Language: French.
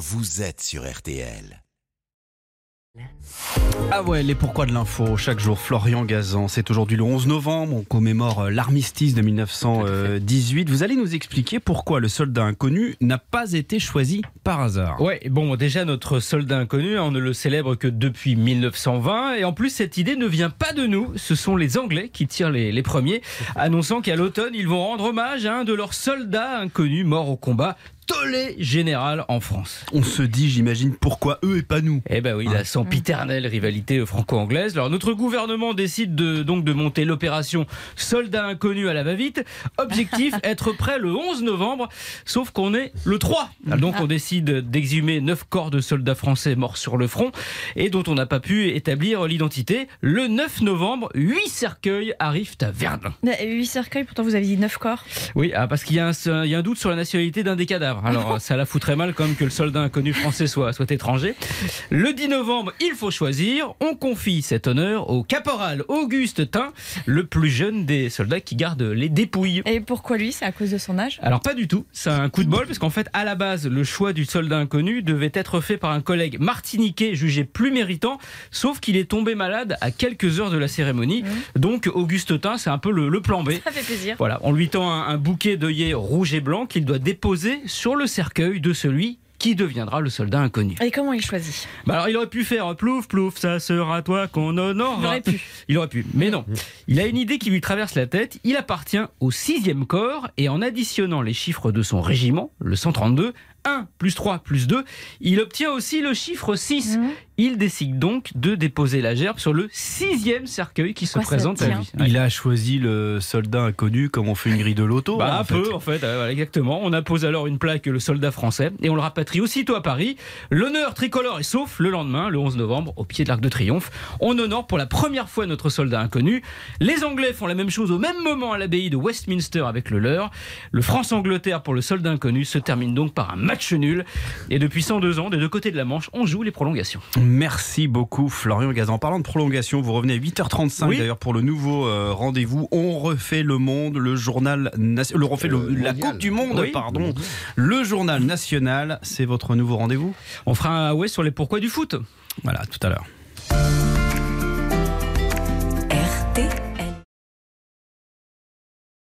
vous êtes sur RTL. Ah ouais, les pourquoi de l'info, chaque jour, Florian Gazan. C'est aujourd'hui le 11 novembre, on commémore euh, l'armistice de 1918. Vous allez nous expliquer pourquoi le soldat inconnu n'a pas été choisi par hasard. Ouais, bon, déjà notre soldat inconnu, on ne le célèbre que depuis 1920, et en plus cette idée ne vient pas de nous, ce sont les Anglais qui tirent les, les premiers, annonçant qu'à l'automne ils vont rendre hommage à un de leurs soldats inconnus morts au combat tollé général en France. On se dit, j'imagine, pourquoi eux et pas nous? Eh ben oui, la sempiternelle rivalité franco-anglaise. Alors notre gouvernement décide de, donc de monter l'opération Soldat inconnu à la va-vite. Objectif, être prêt le 11 novembre, sauf qu'on est le 3. Donc on décide d'exhumer 9 corps de soldats français morts sur le front et dont on n'a pas pu établir l'identité. Le 9 novembre, 8 cercueils arrivent à Verdun. 8 cercueils, pourtant vous avez dit 9 corps? Oui, ah, parce qu'il y a un doute sur la nationalité d'un des cadavres. Alors ça la foutrait mal comme que le soldat inconnu français soit, soit étranger. Le 10 novembre, il faut choisir. On confie cet honneur au caporal Auguste Tain, le plus jeune des soldats qui garde les dépouilles. Et pourquoi lui? C'est à cause de son âge? Alors pas du tout, c'est un coup de bol parce qu'en fait à la base le choix du soldat inconnu devait être fait par un collègue martiniquais jugé plus méritant, sauf qu'il est tombé malade à quelques heures de la cérémonie. Donc Auguste Tain c'est un peu le, le plan B. Ça fait plaisir. Voilà, on lui tend un, un bouquet d'œillets rouge et blanc qu'il doit déposer sur le cercueil de celui qui deviendra le soldat inconnu. Et comment il choisit Bah alors il aurait pu faire plouf plouf, ça sera toi qu'on honorera. Il aurait pu. Il aurait pu, mais non. Il a une idée qui lui traverse la tête. Il appartient au 6e corps et en additionnant les chiffres de son régiment, le 132, 1 plus 3 plus 2, il obtient aussi le chiffre 6. Mhm. Il décide donc de déposer la gerbe sur le sixième cercueil qui se présente à lui. Il a choisi le soldat inconnu comme on fait une grille de loto. Bah, hein, un fait. peu, en fait, euh, exactement. On appose alors une plaque le soldat français et on le rapatrie aussitôt à Paris. L'honneur tricolore est sauf le lendemain, le 11 novembre, au pied de l'Arc de Triomphe. On honore pour la première fois notre soldat inconnu. Les Anglais font la même chose au même moment à l'abbaye de Westminster avec le leur. Le France-Angleterre pour le soldat inconnu se termine donc par un match nul. Et depuis 102 ans, des deux côtés de la Manche, on joue les prolongations. Merci beaucoup Florian Gazan. En parlant de prolongation, vous revenez à 8h35 Oui. d'ailleurs pour le nouveau euh, rendez-vous. On refait le monde, le journal le refait le- la Coupe du Monde, Oui. pardon. Le journal national, c'est votre nouveau rendez-vous? On fera un ouais sur les pourquoi du foot. Voilà, tout à l'heure.